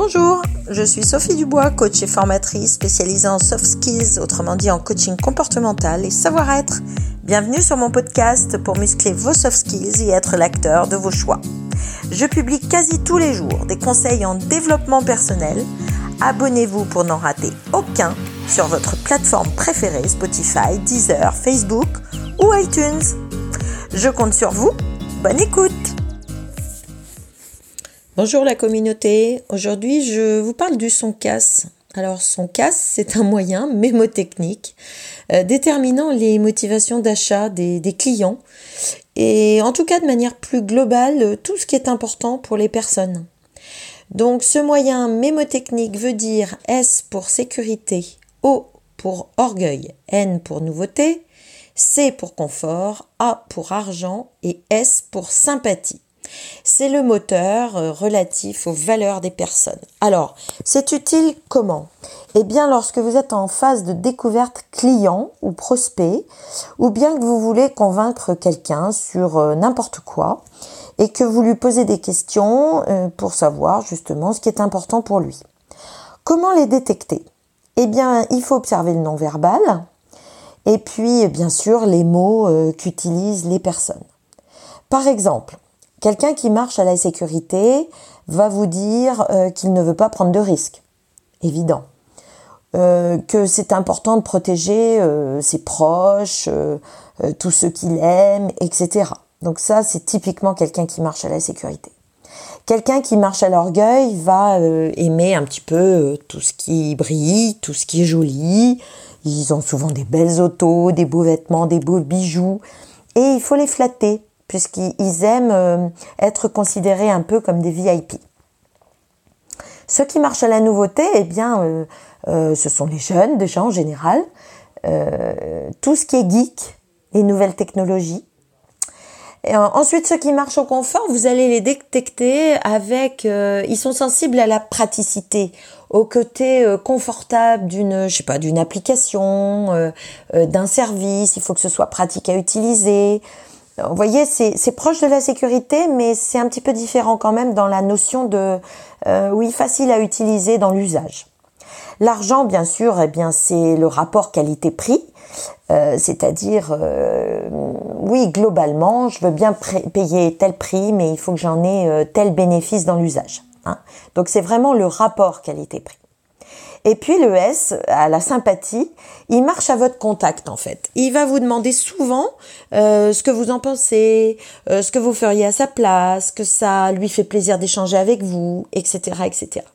Bonjour, je suis Sophie Dubois, coach et formatrice spécialisée en soft skills, autrement dit en coaching comportemental et savoir-être. Bienvenue sur mon podcast pour muscler vos soft skills et être l'acteur de vos choix. Je publie quasi tous les jours des conseils en développement personnel. Abonnez-vous pour n'en rater aucun sur votre plateforme préférée Spotify, Deezer, Facebook ou iTunes. Je compte sur vous. Bonne écoute Bonjour la communauté, aujourd'hui je vous parle du son casse. Alors son casse, c'est un moyen mémotechnique euh, déterminant les motivations d'achat des, des, clients et en tout cas de manière plus globale tout ce qui est important pour les personnes. Donc ce moyen mémotechnique veut dire S pour sécurité, O pour orgueil, N pour nouveauté, C pour confort, A pour argent et S pour sympathie. C'est le moteur euh, relatif aux valeurs des personnes. Alors, c'est utile comment? Eh bien, lorsque vous êtes en phase de découverte client ou prospect, ou bien que vous voulez convaincre quelqu'un sur euh, n'importe quoi, et que vous lui posez des questions euh, pour savoir justement ce qui est important pour lui. Comment les détecter? Eh bien, il faut observer le non-verbal, et puis, bien sûr, les mots qu'utilisent les personnes. Par exemple, Quelqu'un qui marche à la sécurité va vous dire euh, qu'il ne veut pas prendre de risques. Évident. Euh, que c'est important de protéger euh, ses proches, tous ceux qu'il aime, etc. Donc ça, c'est typiquement quelqu'un qui marche à la sécurité. Quelqu'un qui marche à l'orgueil va aimer un petit peu tout ce qui brille, tout ce qui est joli. Ils ont souvent des belles autos, des beaux vêtements, des beaux bijoux. Et il faut les flatter puisqu'ils aiment euh, être considérés un peu comme des VIP. Ceux qui marchent à la nouveauté, eh bien, euh, euh, ce sont les jeunes déjà en général. tout ce qui est geek, les nouvelles technologies. Ensuite, ceux qui marchent au confort, vous allez les détecter avec. ils sont sensibles à la praticité, au côté confortable d'une, je sais pas, d'une application, d'un service. Il faut que ce soit pratique à utiliser. Vous voyez, c'est proche de la sécurité, mais c'est un petit peu différent quand même dans la notion de, euh, oui, facile à utiliser dans l'usage. L'argent, bien sûr, eh bien, c'est le rapport qualité-prix, euh, c'est-à-dire, euh, oui, globalement, je veux bien payer tel prix, mais il faut que j'en ai euh, tel bénéfice dans l'usage. Hein. Donc, c'est vraiment le rapport qualité-prix. Et puis le S, à la sympathie, il marche à votre contact en fait. Il va vous demander souvent euh, ce que vous en pensez, euh, ce que vous feriez à sa place, que ça lui fait plaisir d'échanger avec vous, etc., etc.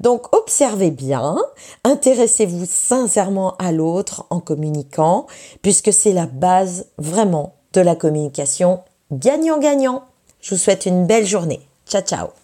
Donc observez bien, intéressez-vous sincèrement à l'autre en communiquant, puisque c'est la base vraiment de la communication gagnant-gagnant. Je vous souhaite une belle journée. Ciao ciao